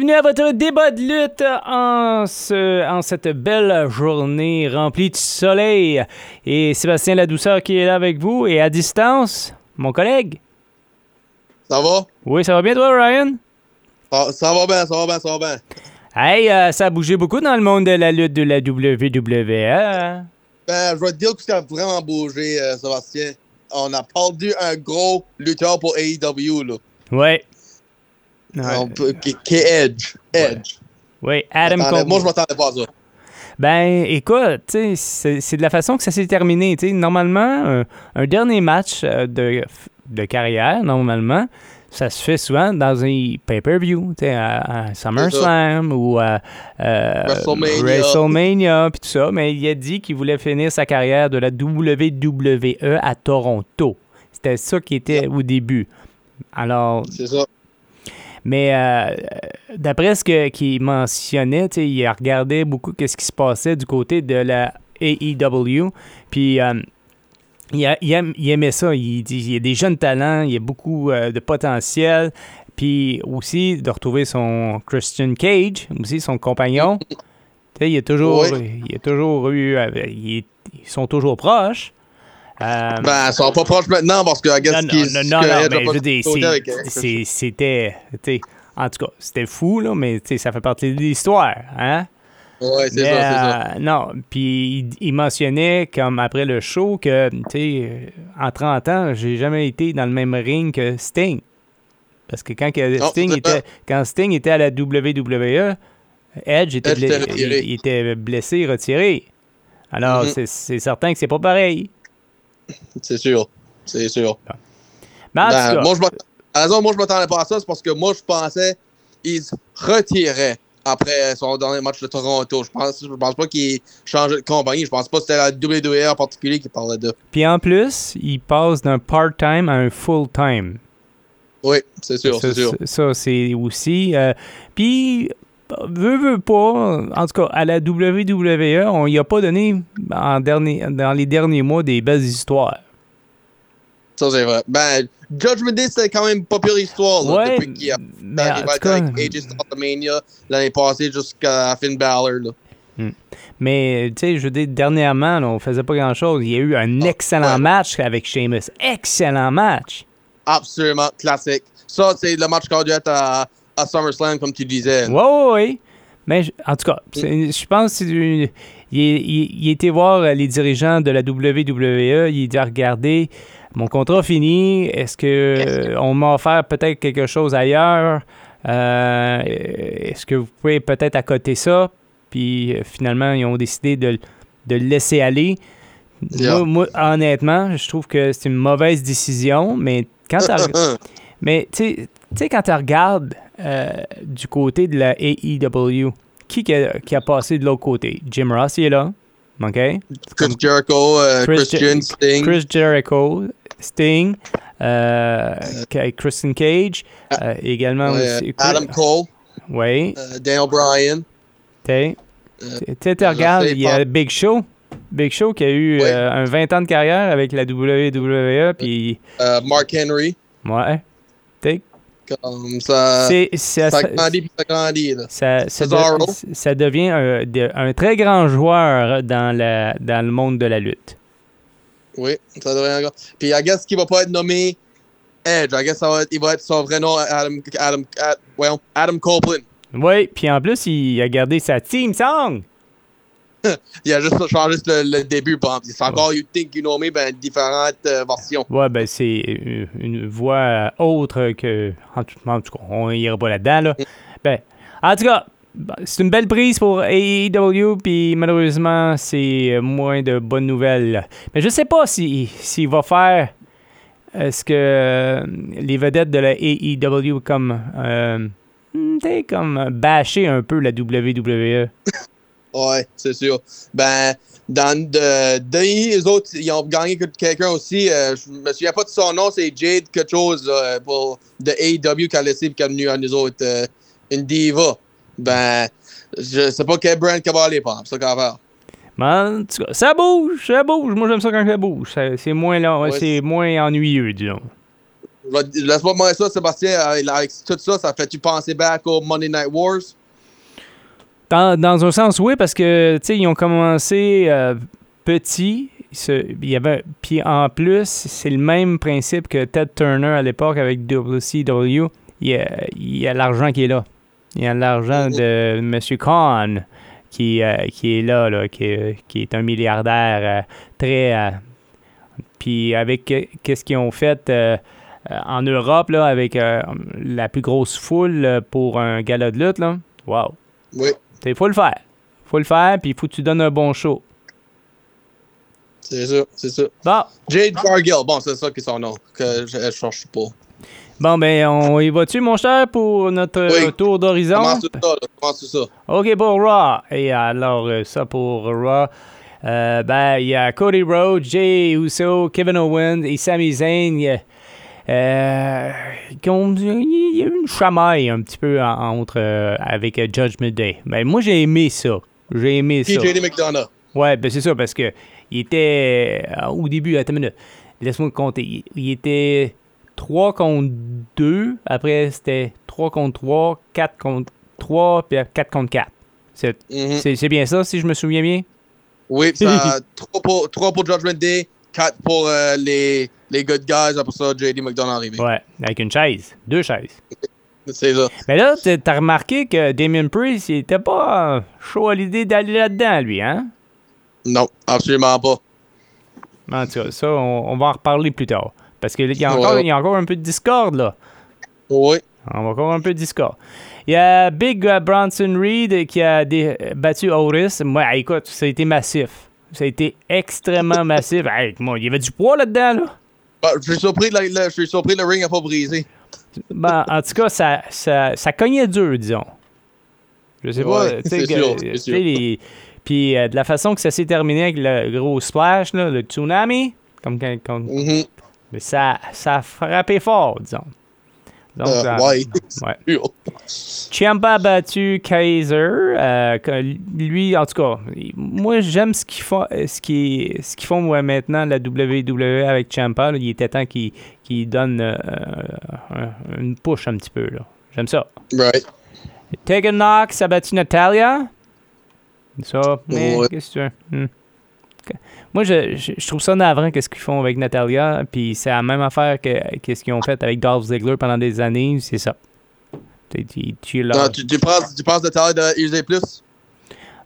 Bienvenue à votre débat de lutte en, ce- en cette belle journée remplie de soleil. Et Sébastien Ladouceur qui est là avec vous et à distance, mon collègue. Ça va? Oui, ça va bien toi, Ryan? Ça, ça va bien, ça va bien, ça va bien. Hey, euh, ça a bougé beaucoup dans le monde de la lutte de la WWE. Ben, je vais te dire que ça a vraiment bougé, euh, Sébastien. On a perdu un gros lutteur pour AEW, là. Ouais. On Ouais, peut- qui, qui est Edge. Edge. ouais, Adam Cole. Moi, je m'attendais pas à ça. Ben, écoute, c'est de la façon que ça s'est terminé. tu sais. Normalement, un, un dernier match euh, de, de carrière, normalement, ça se fait souvent dans un pay-per-view, à, à SummerSlam ou à euh, WrestleMania. Puis tout ça. Mais il a dit qu'il voulait finir sa carrière de la WWE à Toronto. C'était ça qui était au début. Alors, C'est ça. Mais euh, d'après ce que- qu'il mentionnait, il regardait beaucoup ce qui se passait du côté de la AEW. Puis euh, il, a- il aime- il aimait ça. Il dit il y a des jeunes talents, il y a beaucoup euh, de potentiel. Puis aussi de retrouver son Christian Cage, aussi son compagnon. Il a toujours, Oui. il a toujours eu, ils sont toujours proches. Euh, Ben, ils sont pas proches maintenant parce que, guess, non, non, non, non, mais je euh, c'est- c'était. En tout cas, c'était fou, là, mais ça fait partie de l'histoire. Hein? Ouais, c'est ça, c'est ça. euh, non, puis il, il mentionnait, comme après le show, que, tu sais, euh, en 30 ans, j'ai jamais été dans le même ring que Sting. Parce que quand, que Non, Sting, était, quand Sting était à la WWE, Edge était, Edge blessé, était il, il était blessé, retiré. Alors, Mhm. c'est- c'est certain que c'est pas pareil. C'est sûr. C'est sûr. Mais en tout Ben, cas, moi, je à raison, moi, je m'attendais pas à ça. C'est parce que moi, je pensais qu'il se retirait après son dernier match de Toronto. Je pense, je pense pas qu'il changeait de compagnie. Je pense pas que c'était la WWE en particulier qui parlait de. Puis en plus, il passe d'un part-time à un full-time. Oui, c'est sûr, c'est sûr. ça, c'est aussi. euh, puis, veut, veut pas, en tout cas, à la WWE, on y a pas donné en dernier, dans les derniers mois des belles histoires. Ça, c'est vrai. Ben, Judgment Day, c'était quand même pas pire histoire. Là, Ouais, depuis qu'il a mais en arrivé tout cas, avec AJ l'année passée jusqu'à Finn Balor. Là. mais tu sais, je veux dire, dernièrement, là, on faisait pas grand-chose. Il y a eu un Ah, excellent ouais. match avec Sheamus. Excellent match. Absolument classique. Ça, c'est le match qu'on a dû être à, à SummerSlam, comme tu disais. Oui, oui, oui. Mais je- en tout cas, je pense qu'il il, était voir euh, les dirigeants de la WWE. Il dit Regardez, mon contrat fini. Est-ce que on m'a offert peut-être quelque chose ailleurs? Euh, Est-ce que vous pouvez peut-être accoter ça? Puis euh, finalement, ils ont décidé de, de le laisser aller. Yeah. Moi, moi, honnêtement, je trouve que c'est une mauvaise décision, mais quand tu mais tu sais- tu sais, quand tu regardes euh, du côté de la AEW, qui, qui a, qui a passé de l'autre côté? Jim Ross, il est là. OK? Chris Jericho, euh, Chris Christian, Sting. Chris Jericho, Sting, euh, Ka- Kristen Cage, euh, également aussi. Adam Cole, Oui, euh, Daniel Bryan. tu Euh, sais, regardes, il y a. Big Show. Big Show qui a eu Ouais. euh, un 20 ans de carrière avec la WWE, puis euh, Mark Henry. ouais. Comme ça. ça ça- grandit puis ça grandit. Là. ça, ça, de- Cesaro. ça devient un, de- un très grand joueur dans, la, dans le monde de la lutte. Oui, ça devrait encore. Puis, I guess qu'il va pas être nommé Edge. I guess ça va être, il va être son vrai nom, Adam, Adam, Adam Copeland. Oui, puis en plus, il a gardé sa team song. Il a juste changé le, le début. C'est encore You Think You Know Me, ben, différentes euh, versions. Ouais, ben c'est une, voix autre que. En tout, en tout cas, on ira pas là-dedans, là. Ben, en tout cas, bah, c'est une belle prise pour AEW, puis malheureusement, c'est euh, moins de bonnes nouvelles. Mais je sais pas si- s'il va faire est-ce que euh, les vedettes de la AEW comme euh, hmm, comme bâcher un peu la WWE. Ouais, c'est sûr. Ben, dans de, autres, ils ont gagné que- quelqu'un aussi. euh, je me souviens pas de son nom, c'est Jade quelque chose là, pour de AEW qui a laissé et qui est venu à nous autres euh, une diva. Ben, je sais pas quel brand qui va aller par. C'est ça qu'on va faire. Mais en tout cas, ça bouge, ça bouge. Moi, j'aime ça quand ça bouge. C'est moins, long, Ouais. c'est moins ennuyeux, disons. Laisse-moi moi ça, Sébastien. euh, Avec tout ça, ça fait-tu penser back au Monday Night Wars? Dans, dans un sens, oui, parce que, ils ont commencé euh, petits. Il y avait, puis en plus, c'est le même principe que Ted Turner à l'époque avec WCW. Il y a, l'argent qui est là. Il y a l'argent de M. Khan qui, euh, qui est là, là qui, qui est un milliardaire euh, très. euh, puis avec qu'est-ce qu'ils ont fait en Europe, là, avec la plus grosse foule pour un gala de lutte, là? Wow! Oui, Il faut le faire. faut le faire, puis il faut que tu donnes un bon show. c'est ça, c'est ça. Bon, Jade Cargill, bon, c'est ça qui est son nom, que je, je cherche pas. bon ben, on y va-tu, mon cher, pour notre Oui. euh, tour d'horizon? Comment tout ça, là? Comment tout ça? OK, pour Raw. Et alors, euh, ça pour Raw. Euh, ben, il y a Cody Rhodes, Jay Uso, Kevin Owens et Sami Zayn. Euh, qui ont- il y a eu une chamaille un petit peu en- entre euh, avec euh, Judgment Day. Ben, moi, j'ai aimé ça. J'ai aimé Puis ça. JD McDonough. Ouais, ben c'est ça, parce que il était euh, au début, attends une minute, laisse-moi compter. Il, il était 3 contre 2, après c'était 3 contre 3, 4 contre 3, puis 4 contre 4. C'est Mhm. c'est- bien ça, si je me souviens bien? Oui, ça, 3 pour, trois pour Judgment Day, 4 pour euh, les, les good guys, après ça, JD McDonough arrivé. Ouais, avec une chaise, deux chaises. C'est ça. Mais là, t'as remarqué que Damien Priest, il était pas chaud à l'idée d'aller là-dedans, lui, hein? Non, absolument pas. En tout cas, ça, on, on va en reparler plus tard. Parce qu'il y, a encore- ouais. il y a encore un peu de discorde, là. Oui. On va encore un peu de discord. Il y a Big euh, Bronson Reed qui a dé- battu Otis. Moi, écoute, ça a été massif. Ça a été extrêmement massif. Hey, moi, il y avait du poids là-dedans, là. Bah, je suis surpris, le, le- je suis surpris le ring n'a pas brisé. Ben, en tout cas, ça, ça, ça cognait dur, disons. Je sais pas. Ouais, c'est sûr, les- Puis euh, de la façon que ça s'est terminé avec le gros splash, là, le tsunami, comme Mhm. mais ça, ça a frappé fort, disons. Donc, Euh, ouais. ouais. A battu Kaiser. euh, lui, en tout cas, moi, j'aime ce qu'ils font, euh, ce qu'ils, ce qu'ils font ouais, maintenant, la WWE avec Ciampa. il était temps donnent euh, un- une push un petit peu. J'aime ça. Right. Tegan Knox a battu Natalia. Ça, mais qu'est-ce que tu veux? Hmm. Moi, je, je, je trouve ça navrant qu'est-ce qu'ils font avec Natalia. Puis c'est la même affaire que qu'est-ce qu'ils ont fait avec Dolph Ziggler pendant des années. C'est ça. Tu, tu, tu Non, tu, tu penses, tu penses de taille de user plus?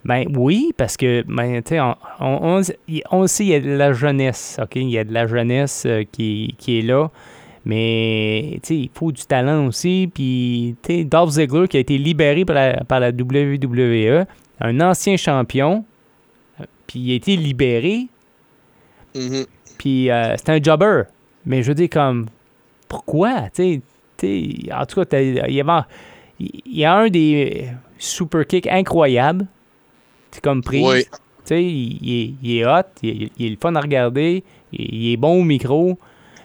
Ben oui, parce que, ben, tu sais, on, on, on, on sait, il y a de la jeunesse, OK? Il y a de la jeunesse euh, qui, qui est là. Mais, tu sais, il faut du talent aussi. Puis, tu sais, Dolph Ziggler qui a été libéré par la, par la WWE, un ancien champion, euh, puis il a été libéré, Mhm. puis euh, c'est un jobber. Mais je veux dire, comme, pourquoi? En tout cas, il y, avait- il y a un des super kicks incroyables. C'est comme prise. Oui. Il, il est, hot, il est, il est le fun à regarder, il, il est bon au micro.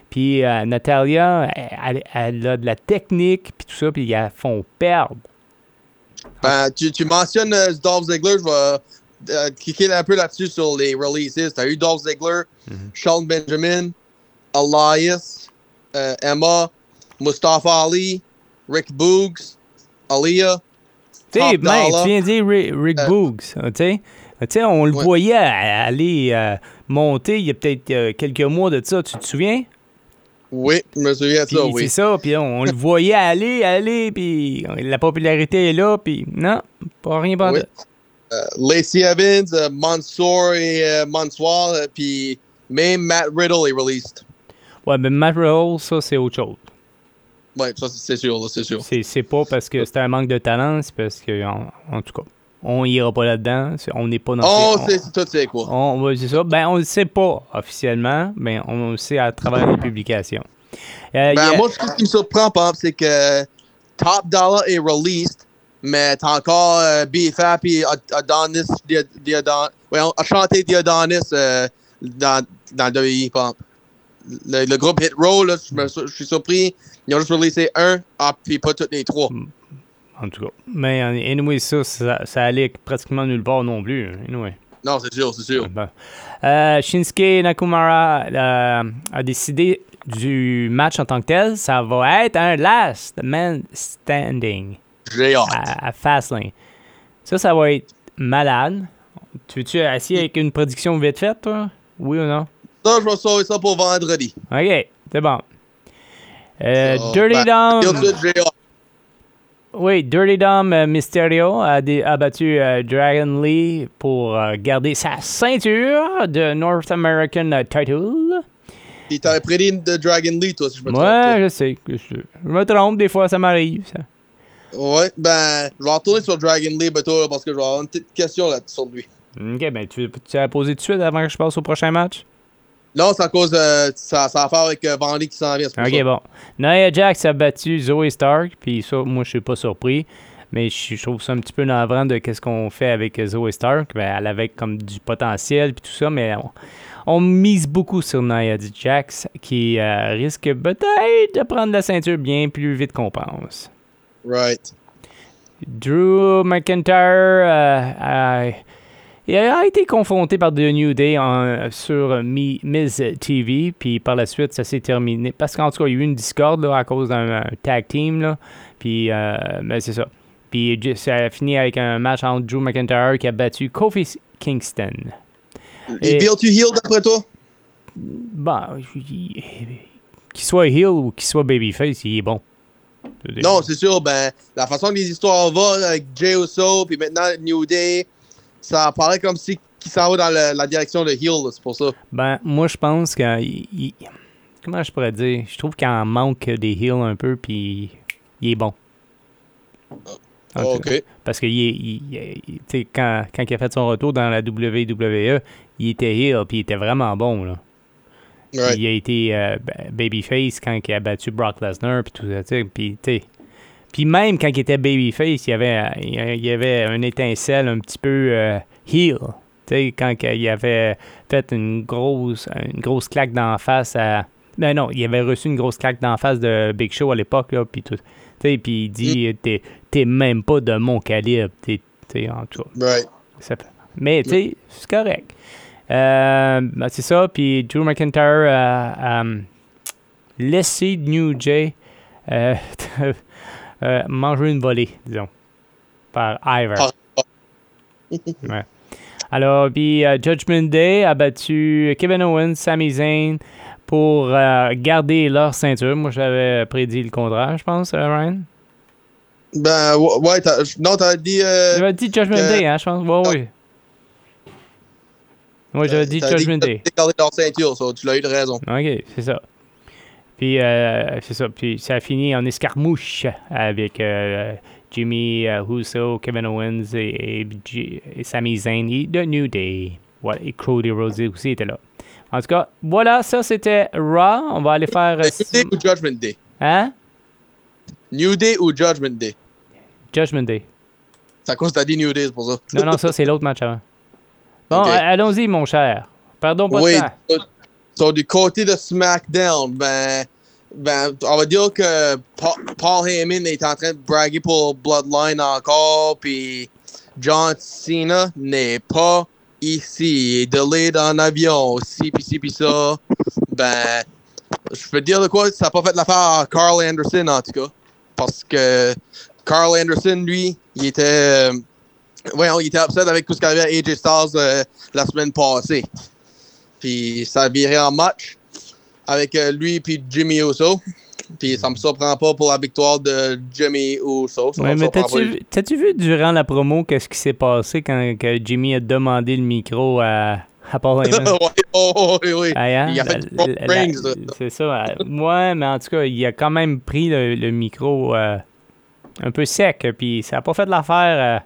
Puis euh, Natalia, elle, elle- elle a de la technique, puis tout ça, puis ils la font perdre. Ben, tu, tu mentionnes euh, Dolph Ziggler, je vais euh, un peu là-dessus sur les releases. T'as eu Dolph Ziggler, Mhm. Sean Benjamin, Elias, euh, Emma, Mustafa Ali, Rick Boogs, Aliyah. Tu sais, Dollar. tu viens de dire Rick, Rick Euh, Boogs, hein, tu sais. Tu sais, on le Ouais. voyait aller euh, monter il y a peut-être euh, quelques mois de ça, tu te souviens? Oui, je me souviens de ça, c'est oui. ça, puis on, on le voyait aller, aller, puis la popularité est là, puis non, pas rien pas Oui. Euh, Lacey Evans, euh, Mansour et euh, Mansoir, puis même Matt Riddle est released. Ouais, mais Matt Riddle, ça, c'est autre chose. Ouais, ça, c'est sûr, c'est sûr. C'est c'est pas parce que c'est un manque de talent, c'est parce que, en, en tout cas, on ira pas là-dedans. c'est- On n'est pas dans Oh, ces- c'est tout, c'est quoi. on, on dire ça. Ben, on le sait pas officiellement, mais on le sait à travers les publications. Euh, Ben, a- moi, ce qui me surprend, c'est que Top Dollar est released, mais t'as encore euh, Ad- Adonis, Dia- Diodon- ouais, on a chanté Diodonis euh, dans, dans le. Le, le groupe Hit Row, là, je, me suis- je suis surpris, ils ont juste releasé un, ah, puis pas tous les trois. En tout cas. Mais anyway, ça, ça, ça allait pratiquement nulle part non plus. hein, Anyway. Non, c'est sûr, c'est sûr. Euh, Shinsuke Nakamura euh, a décidé du match en tant que tel. Ça va être un last man standing J'ai hâte. à, à Fastlane. Ça, ça va être malade. Tu veux-tu essayer avec une prédiction vite faite, toi? Oui ou non? Ça, je vais sauver ça pour vendredi. OK, c'est bon. Euh, Dirty ben, Dom. Oui, Dirty Dom euh, Mysterio a, dé- a battu euh, Dragon Lee pour garder sa ceinture de North American Title. T'avais prédit de Dragon Lee, toi, si je me trompe Ouais, je sais. je me trompe, des fois, ça m'arrive. ça. Ouais, ben, je vais retourner sur Dragon Lee bientôt, là, parce que je vais avoir une petite question là, sur lui. Ok, ben tu, tu as posé tout de suite avant que je passe au prochain match? Non, c'est à cause de. Ça, ça a faire avec euh, Vandy qui s'en vient. Ok, ça. bon. Nia Jax a battu Zoe Stark, puis ça, moi, je suis pas surpris. Mais je, je trouve ça un petit peu navrant de qu'est-ce qu'on fait avec Zoe Stark. Ben, elle avait comme du potentiel, puis tout ça, mais on, on mise beaucoup sur Nia Jax, qui euh, risque peut-être de prendre la ceinture bien plus vite qu'on pense. Right. Drew McIntyre euh, a, il a été confronté par The New Day en- sur Mi- Miz TV, puis par la suite, ça s'est terminé. Parce qu'en tout cas, il y a eu une discorde là, à cause d'un un tag team, là. puis euh, ben, c'est ça. Puis ça a fini avec un match entre Drew McIntyre qui a battu Kofi Kingston. Et- Il to heal d'après toi? Il- qu'il soit heel ou qu'il soit babyface, il est bon. Non, c'est sûr, ben, la façon que les histoires vont avec Jay Uso, puis maintenant New Day, ça paraît comme si qu'il s'en va dans le- la direction de heel, là, c'est pour ça. Ben, moi, je pense que. il- comment je pourrais dire? Je trouve qu'il en manque des heals un peu, puis il est bon. Ok. Parce que il quand, quand il a fait son retour dans la WWE, il était heel, puis il était vraiment bon. Là. Il a été euh, ba- babyface quand il a battu Brock Lesnar, puis tout ça. Puis, tu puis même quand il était babyface, il y avait, il y avait une étincelle un petit peu euh, heel. Quand il avait fait une grosse, une grosse claque d'en face à. Ben non, il avait reçu une grosse claque d'en face de Big Show à l'époque, là, puis tout. Puis il dit T'es- T'es même pas de mon calibre. T'es, en tout cas. Right. Ça fait- Mais, tu sais, c'est correct. Euh, ben, c'est ça. Puis Drew McIntyre a, a laissé New Jay euh, euh, manger une volée, disons, par Ouais. Alors, puis Judgment Day a battu Kevin Owens, Sami Zayn pour euh, garder leur ceinture. Moi, j'avais prédit le contraire, je pense, euh, Ryan. Ben, ouais, ouais, t'as- non, t'as dit. Euh, J'avais dit Judgment que- Day, hein, je pense. Ouais, oui. Oui, j'avais dit Judgment Day. gardé leur ceinture, ça, tu l'as eu de raison. OK, c'est ça. Puis, euh, c'est ça. Puis, ça a fini en escarmouche avec euh, Jimmy euh, Uso, Kevin Owens et, et, et Sami Zayn et The New Day. Ouais, et Cody Rhodes aussi était là. En tout cas, voilà, ça c'était Raw. On va aller faire. New Day ou Judgment Day? Hein? New Day ou Judgment Day? Judgment Day. C'est à cause que t'as dit New Day, c'est pour ça. Non, non, ça c'est l'autre match avant. Bon, euh, allons-y, mon cher. Pardon pas Oui. de temps. So, du côté de SmackDown, ben, ben, on va dire que Pa- Paul Heyman est en train de braguer pour Bloodline encore, puis John Cena n'est pas ici. Il est delayed en avion, ci, puis ci, puis ça. Ben, je peux dire de quoi, ça n'a pas fait l'affaire à Carl Anderson, en tout cas. Parce que Carl Anderson, lui, il était... euh, voyons, il était upset avec tout ce qu'il y avait à AJ Styles euh, la semaine passée. Puis ça a viré en match avec euh, lui puis Jimmy Uso. Puis ça me surprend pas pour la victoire de Jimmy Uso. Ça Ouais, mais t'as-tu vu- t'as-tu vu durant la promo qu'est-ce qui s'est passé quand que Jimmy a demandé le micro à, à Paul Heyman? ouais, oh, oh, oui, oui. Ah, hein? Il a fait La- du bon la- rings, la- là. C'est ça. Ouais, mais en tout cas, il a quand même pris le, le micro euh, un peu sec, puis ça n'a pas fait de l'affaire euh,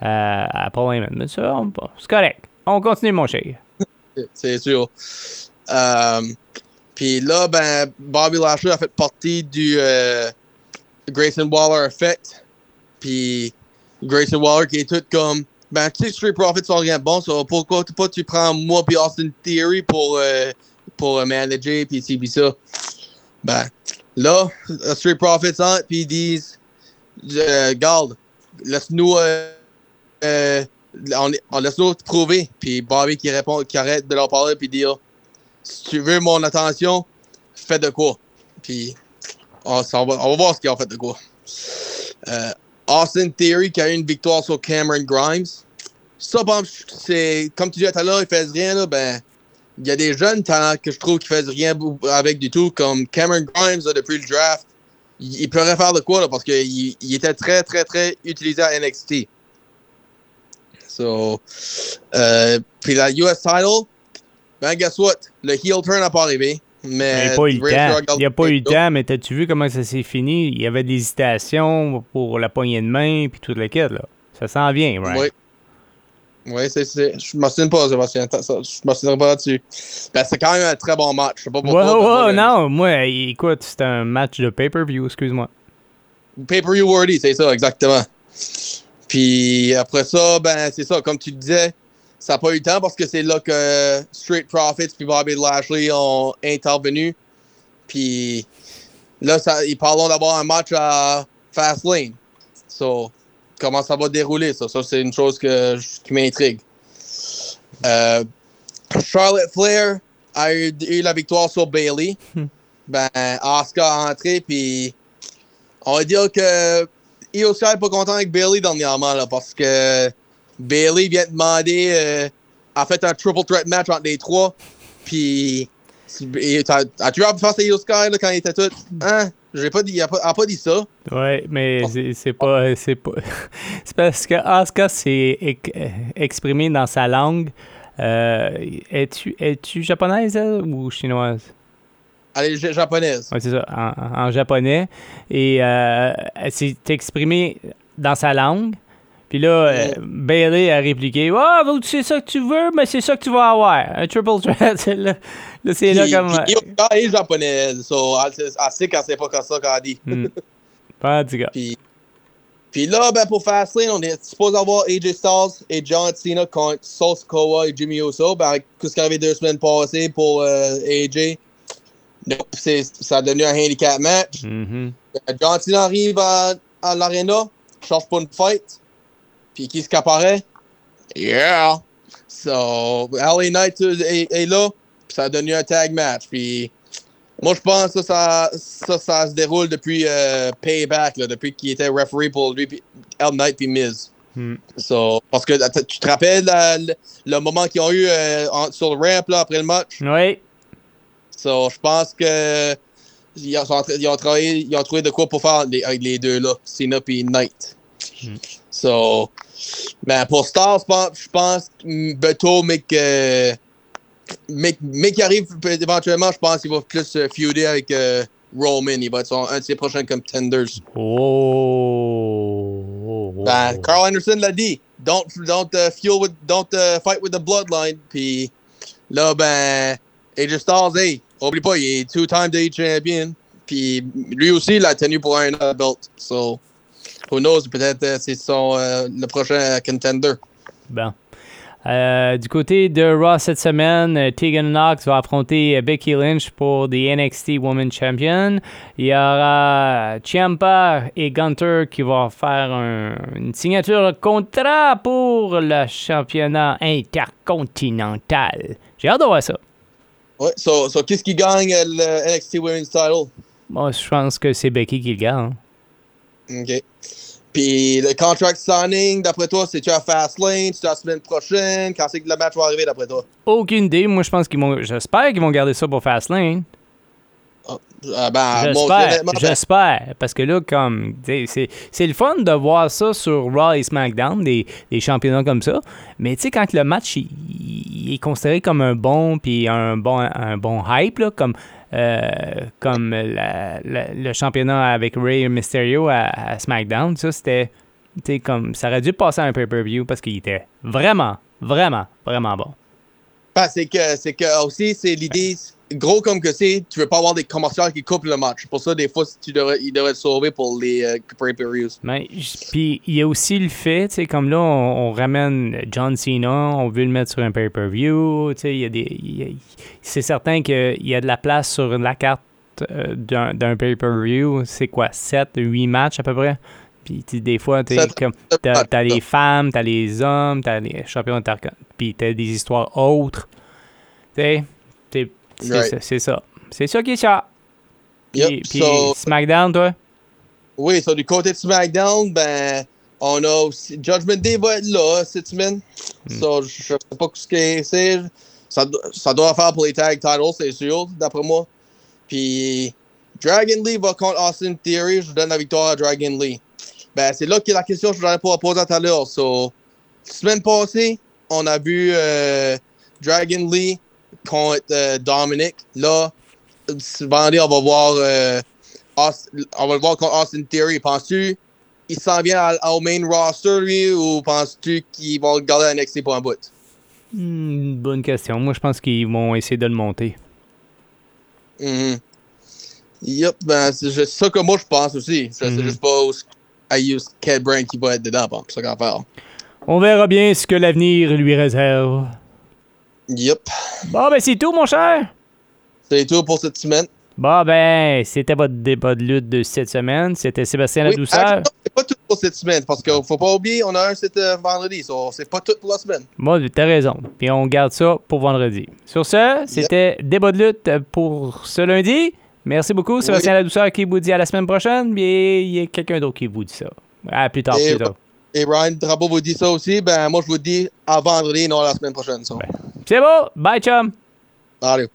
à Paul Heyman. Mais ça, on- c'est correct. On continue, mon cher. C'est sûr. Euh, Puis là, ben, Bobby Lashley a fait partie du euh, Grayson Waller Effect. Puis Grayson Waller qui est tout comme. Ben, tu sais, Street Profits sont rien bon, so pourquoi pas tu prends moi puis Austin Theory pour, euh, pour euh, manager puis ci puis ça? Ben, là, euh, Street Profits entre puis ils disent, euh, garde, laisse-nous euh, euh, on, laisse-nous te prouver. Puis Bobby qui répond, qui arrête de leur parler puis dire si tu veux mon attention, fais de quoi. Puis on, va, on va voir ce qu'ils ont fait de quoi. Euh, Austin Theory qui a eu une victoire sur Cameron Grimes. Ça, bon, c'est comme tu disais tout à l'heure, ils faisaient rien là, ben il y a des jeunes talents que je trouve qui faisaient rien avec du tout, comme Cameron Grimes depuis le draft. Il, il pourrait faire de quoi là, parce qu'il il était très très très utilisé à NXT. So, puis la US title, ben guess what? Le heel turn n'a pas arrivé. Il Mais n'y a pas eu le temps. Il n'y a pas eu le temps, mais t'as-tu vu comment ça s'est fini? Il y avait des hésitations pour la poignée de main, puis tout le kit, là. Ça s'en vient, right? Oui. Oui, c'est, c'est, je souviens pas, Sébastien. Je souviens pas là-dessus. Ben, c'est quand même un très bon match. Je sais pas pourquoi. non, moi, écoute, c'est un match de pay-per-view, excuse-moi. Pay-per-view worthy, c'est ça, exactement. Puis après ça, ben, c'est ça, comme tu disais, ça n'a pas eu le temps parce que c'est là que Street Profits puis Bobby Lashley ont intervenu. Puis là, ça, ils parlent d'avoir un match à Fastlane. So, comment ça va dérouler, ça? Ça, c'est une chose que, qui m'intrigue. Euh, Charlotte Flair a eu, eu la victoire sur Bailey. Ben, Asuka a entré, puis on va dire que Sky n'est pas content avec Bailey dernièrement, là, parce que Bailey vient demander, euh, a fait un triple threat match entre les trois, puis et as-tu vu face à Io Sky là, quand il était tout? Hein? J'ai pas dit, il a pas, a pas dit ça. Ouais, mais c'est- pas. C'est pas. c'est parce que Asuka s'est ex- exprimé dans sa langue. Euh, Es-tu es-tu japonaise elle, ou chinoise? Elle est j- japonaise. Ouais, c'est ça, en, en japonais. Et euh, elle s'est exprimée dans sa langue. Puis là, euh, Bailey a répliqué Ah, oh, c'est ça que tu veux, mais c'est ça que tu vas avoir. Un triple threat. C'est là, là, c'est là comme. Io Sky est japonaise, so elle, sait- elle qu'elle sait pas comme ça qu'elle dit. Hmm. Pas du gars. Puis, puis là, ben, pour Fastlane, on est supposé avoir AJ Styles et John Cena contre Sol Sikoa et Jimmy Uso. Ben, avec ce qui est arrivé deux semaines passées pour euh, AJ, c'est- ça a devenu un handicap match. John Cena arrive à, à l'arena, cherche pour une fight. Puis qui se apparaît? Yeah! So, LA Knight est, est là, puis ça a devenu un tag match. Puis moi, je pense que ça, ça, ça se déroule depuis euh, Payback, là, depuis qu'il était referee pour lui, puis L Knight puis Miz. Hmm. So, parce que tu te rappelles la- le, le moment qu'ils ont eu euh, en- sur le ramp là, après le match? Oui. So, je pense que ils ont, ils travaillé, ils ont trouvé de quoi pour faire les- avec les deux là, Cena et Knight. So, ben pour Stars, je pense, que Beto, mais que mais, mais qui arrive peut- éventuellement, je pense qu'il va plus euh, feuder avec euh, Roman. Il va être son- un de ses prochains contenders. Oh. Ben, Carl Anderson l'a dit. Don't, don't uh, fuel with, don't uh, fight with the bloodline. Puis là, ben, AJ Styles, hey, oublie pas, il est two-time day champion. Puis lui aussi, il a tenu pour un belt. So, who knows, peut-être euh, c'est son euh, prochain contender. Bon. Euh, du côté de Raw cette semaine, Tegan Knox va affronter Becky Lynch pour des NXT Women Champion. Il y aura Ciampa et Gunter qui vont faire un- une signature de contrat pour le championnat intercontinental. J'ai hâte de voir ça. Ouais, so, so qu'est-ce qui gagne le NXT Women's title? Moi, je pense que c'est Becky qui le gagne. OK. Puis le contract signing, d'après toi, c'est-tu à Fastlane? C'est la semaine prochaine? Quand c'est que le match va arriver, d'après toi? Aucune idée. Moi, je pense qu'ils vont. J'espère qu'ils vont garder ça pour Fastlane. Ah, Euh, ben, J'espère, j'espère. Parce que là, comme, c'est c'est le fun de voir ça sur Raw et SmackDown, des, des championnats comme ça. Mais tu sais, quand le match il, il est considéré comme un bon, puis un bon, un bon hype, là, comme, euh, comme la- la- le championnat avec Ray Mysterio à, à SmackDown, ça, c'était, tu sais, comme, ça aurait dû passer à un pay-per-view parce qu'il était vraiment, vraiment, vraiment bon. Ben, c'est que, c'est que aussi, c'est l'idée, gros comme que c'est, tu veux pas avoir des commerciaux qui coupent le match. Pour ça, des fois, tu devrais, ils devraient sauver pour les euh, pay-per-views. Puis il y a aussi le fait, tu comme là, on, ramène John Cena, on veut le mettre sur un pay-per-view, tu sais, il y a des, c'est certain qu'il y a de la place sur la carte euh, d'un d'un pay-per-view, c'est quoi, 7, 8 matchs à peu près? Puis des fois, t'es comme, t'as t'as les femmes, t'as les hommes, t'as les champions intercon- puis t'as des histoires autres, tu sais, c'est ça, c'est ça. Qui est ça. Puis, Yep, puis so- SmackDown, toi? Oui, so, du côté de SmackDown, ben, on a aussi, Judgment Day va être là cette semaine. So, je sais pas ce que c'est. Ça, ça doit faire pour les tag titles, c'est sûr, d'après moi. Puis, Dragon Lee va contre Austin Theory. Je donne la victoire à Dragon Lee. Ben, c'est là que la question que je voudrais pas poser tout à l'heure. So, semaine passée, on a vu euh, Dragon Lee contre euh, Dominic. Là, ce vendredi, on va voir euh, on va le voir contre Austin Theory. Penses-tu qu'il s'en vient à- au main roster, lui, ou penses-tu qu'ils vont le garder à NXT pour un bout? Hmm, bonne question. Moi, je pense qu'ils vont essayer de le monter. Mhm. Yep, ben, c'est juste ça que moi je pense aussi. Ça. C'est juste pas où- à use quel brain qui va être dedans, bon, c'est ça qu'on faire. On verra bien ce que l'avenir lui réserve. Yep. Bon, ben, c'est tout, mon cher. C'est tout pour cette semaine. Bon, ben, c'était votre débat de lutte de cette semaine. C'était Sébastien Oui, Ladouceur. non, c'est pas tout pour cette semaine, parce qu'il faut pas oublier, on a un cet euh, vendredi, so c'est pas tout pour la semaine. Moi, t'as raison. Puis on garde ça pour vendredi. Sur ce, c'était débat de lutte pour ce lundi. Merci beaucoup, Sébastien Ladouceur qui vous dit à la semaine prochaine. Puis il y a quelqu'un d'autre qui vous dit ça. À plus tard, Et- plus tard. Et Ryan Drapeau vous dit ça aussi, ben moi je vous dis à vendredi, non à la semaine prochaine. So. C'est beau. Bye, chum. Allez.